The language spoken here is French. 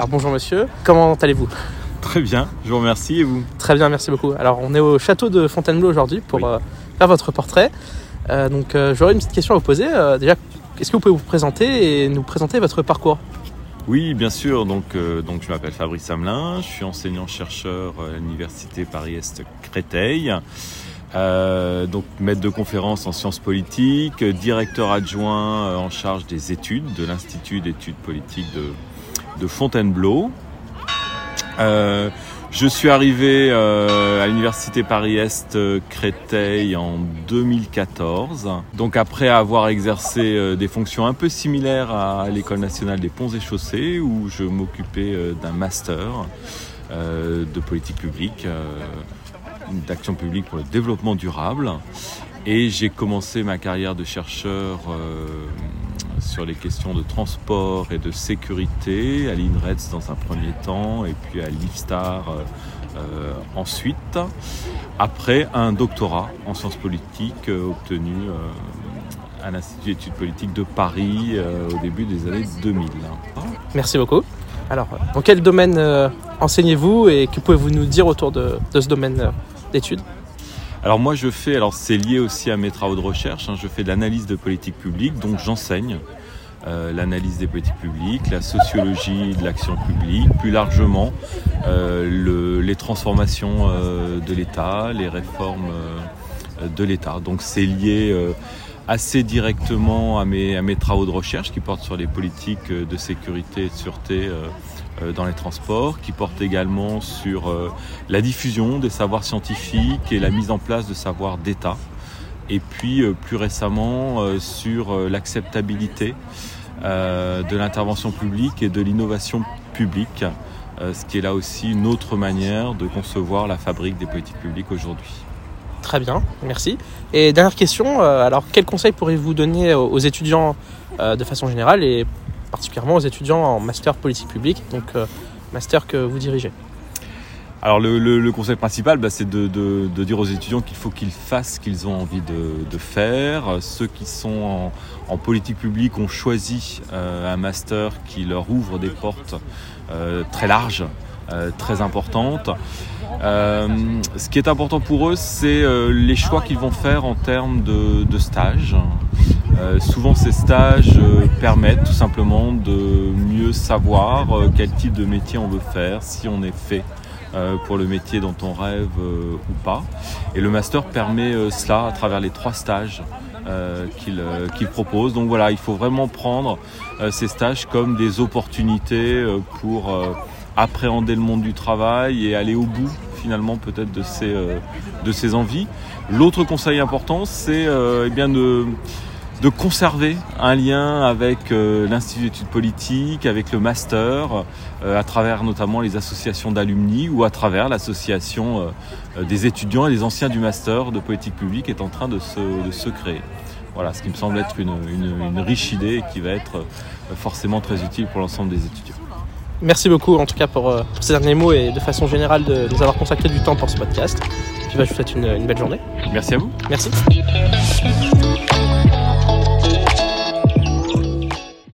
Alors bonjour monsieur, comment allez-vous? Très bien, je vous remercie et vous? Très bien, merci beaucoup. Alors on est au château de Fontainebleau aujourd'hui pour Oui. euh, faire votre portrait. Euh, donc euh, j'aurais une petite question à vous poser. Déjà, est-ce que vous pouvez vous présenter et nous présenter votre parcours? Oui, bien sûr. Donc, donc je m'appelle Fabrice Hamelin, je suis enseignant-chercheur à l'Université Paris-Est Créteil. Euh, donc maître de conférences en sciences politiques, directeur adjoint en charge des études de l'Institut d'études politiques de, de Fontainebleau. Euh, je suis arrivé euh, à l'université Paris-Est euh, Créteil en 2014. Donc après avoir exercé des fonctions un peu similaires à l'école nationale des ponts et chaussées où je m'occupais d'un master de politique publique, d'action publique pour le développement durable. Et j'ai commencé ma carrière de chercheur sur les questions de transport et de sécurité à l'INRETS dans un premier temps et puis à l'IFSTAR euh, euh, ensuite, après un doctorat en sciences politiques euh, obtenu à l'Institut d'études politiques de Paris au début des années 2000. Merci beaucoup. Alors, dans quel domaine enseignez-vous et que pouvez-vous nous dire autour de, de ce domaine d'études? Alors moi je fais, alors c'est lié aussi à mes travaux de recherche, hein, je fais de l'analyse de politique publique, donc j'enseigne euh, l'analyse des politiques publiques, la sociologie de l'action publique, plus largement euh, le- les transformations euh, de l'État, les réformes de l'État. Donc c'est lié assez directement à mes, travaux de recherche qui portent sur les politiques de sécurité et de sûreté euh, euh, dans les transports, qui portent également sur euh, la diffusion des savoirs scientifiques et la mise en place de savoirs d'État. Et puis plus récemment sur l'acceptabilité de l'intervention publique et de l'innovation publique, ce qui est là aussi une autre manière de concevoir la fabrique des politiques publiques aujourd'hui. Très bien, merci. Et dernière question, euh, alors quels conseils pourriez-vous donner aux étudiants euh, de façon générale et particulièrement aux étudiants en master politique publique, donc euh, master que vous dirigez? Alors le, conseil principal, bah, c'est de, dire aux étudiants qu'il faut qu'ils fassent ce qu'ils ont envie de, faire. Ceux qui sont en, politique publique ont choisi un master qui leur ouvre des portes très larges, très importantes. Euh, ce qui est important pour eux, c'est euh, les choix qu'ils vont faire en termes de, stages. Euh, souvent, ces stages euh, permettent tout simplement de mieux savoir euh, quel type de métier on veut faire, si on est fait euh, pour le métier dont on rêve euh, ou pas. Et le master permet euh, cela à travers les trois stages euh, qu'il euh, propose. Donc voilà, il faut vraiment prendre euh, ces stages comme des opportunités euh, pour euh, appréhender le monde du travail et aller au bout finalement peut-être de ses, euh, de ses envies. L'autre conseil important, c'est euh, eh bien de de conserver un lien avec euh, l'Institut d'études politiques, avec le master, euh, à travers notamment les associations d'alumni ou à travers l'association euh, des étudiants et des anciens du master de politique publique est en train de se, de se créer. Voilà, ce qui me semble être une, une- une riche idée et qui va être euh, forcément très utile pour l'ensemble des étudiants. Merci beaucoup en tout cas pour, euh, pour ces derniers mots et de façon générale de nous avoir consacré du temps pour ce podcast. Puis bah, je vous souhaite une, une belle journée. Merci à vous. Merci.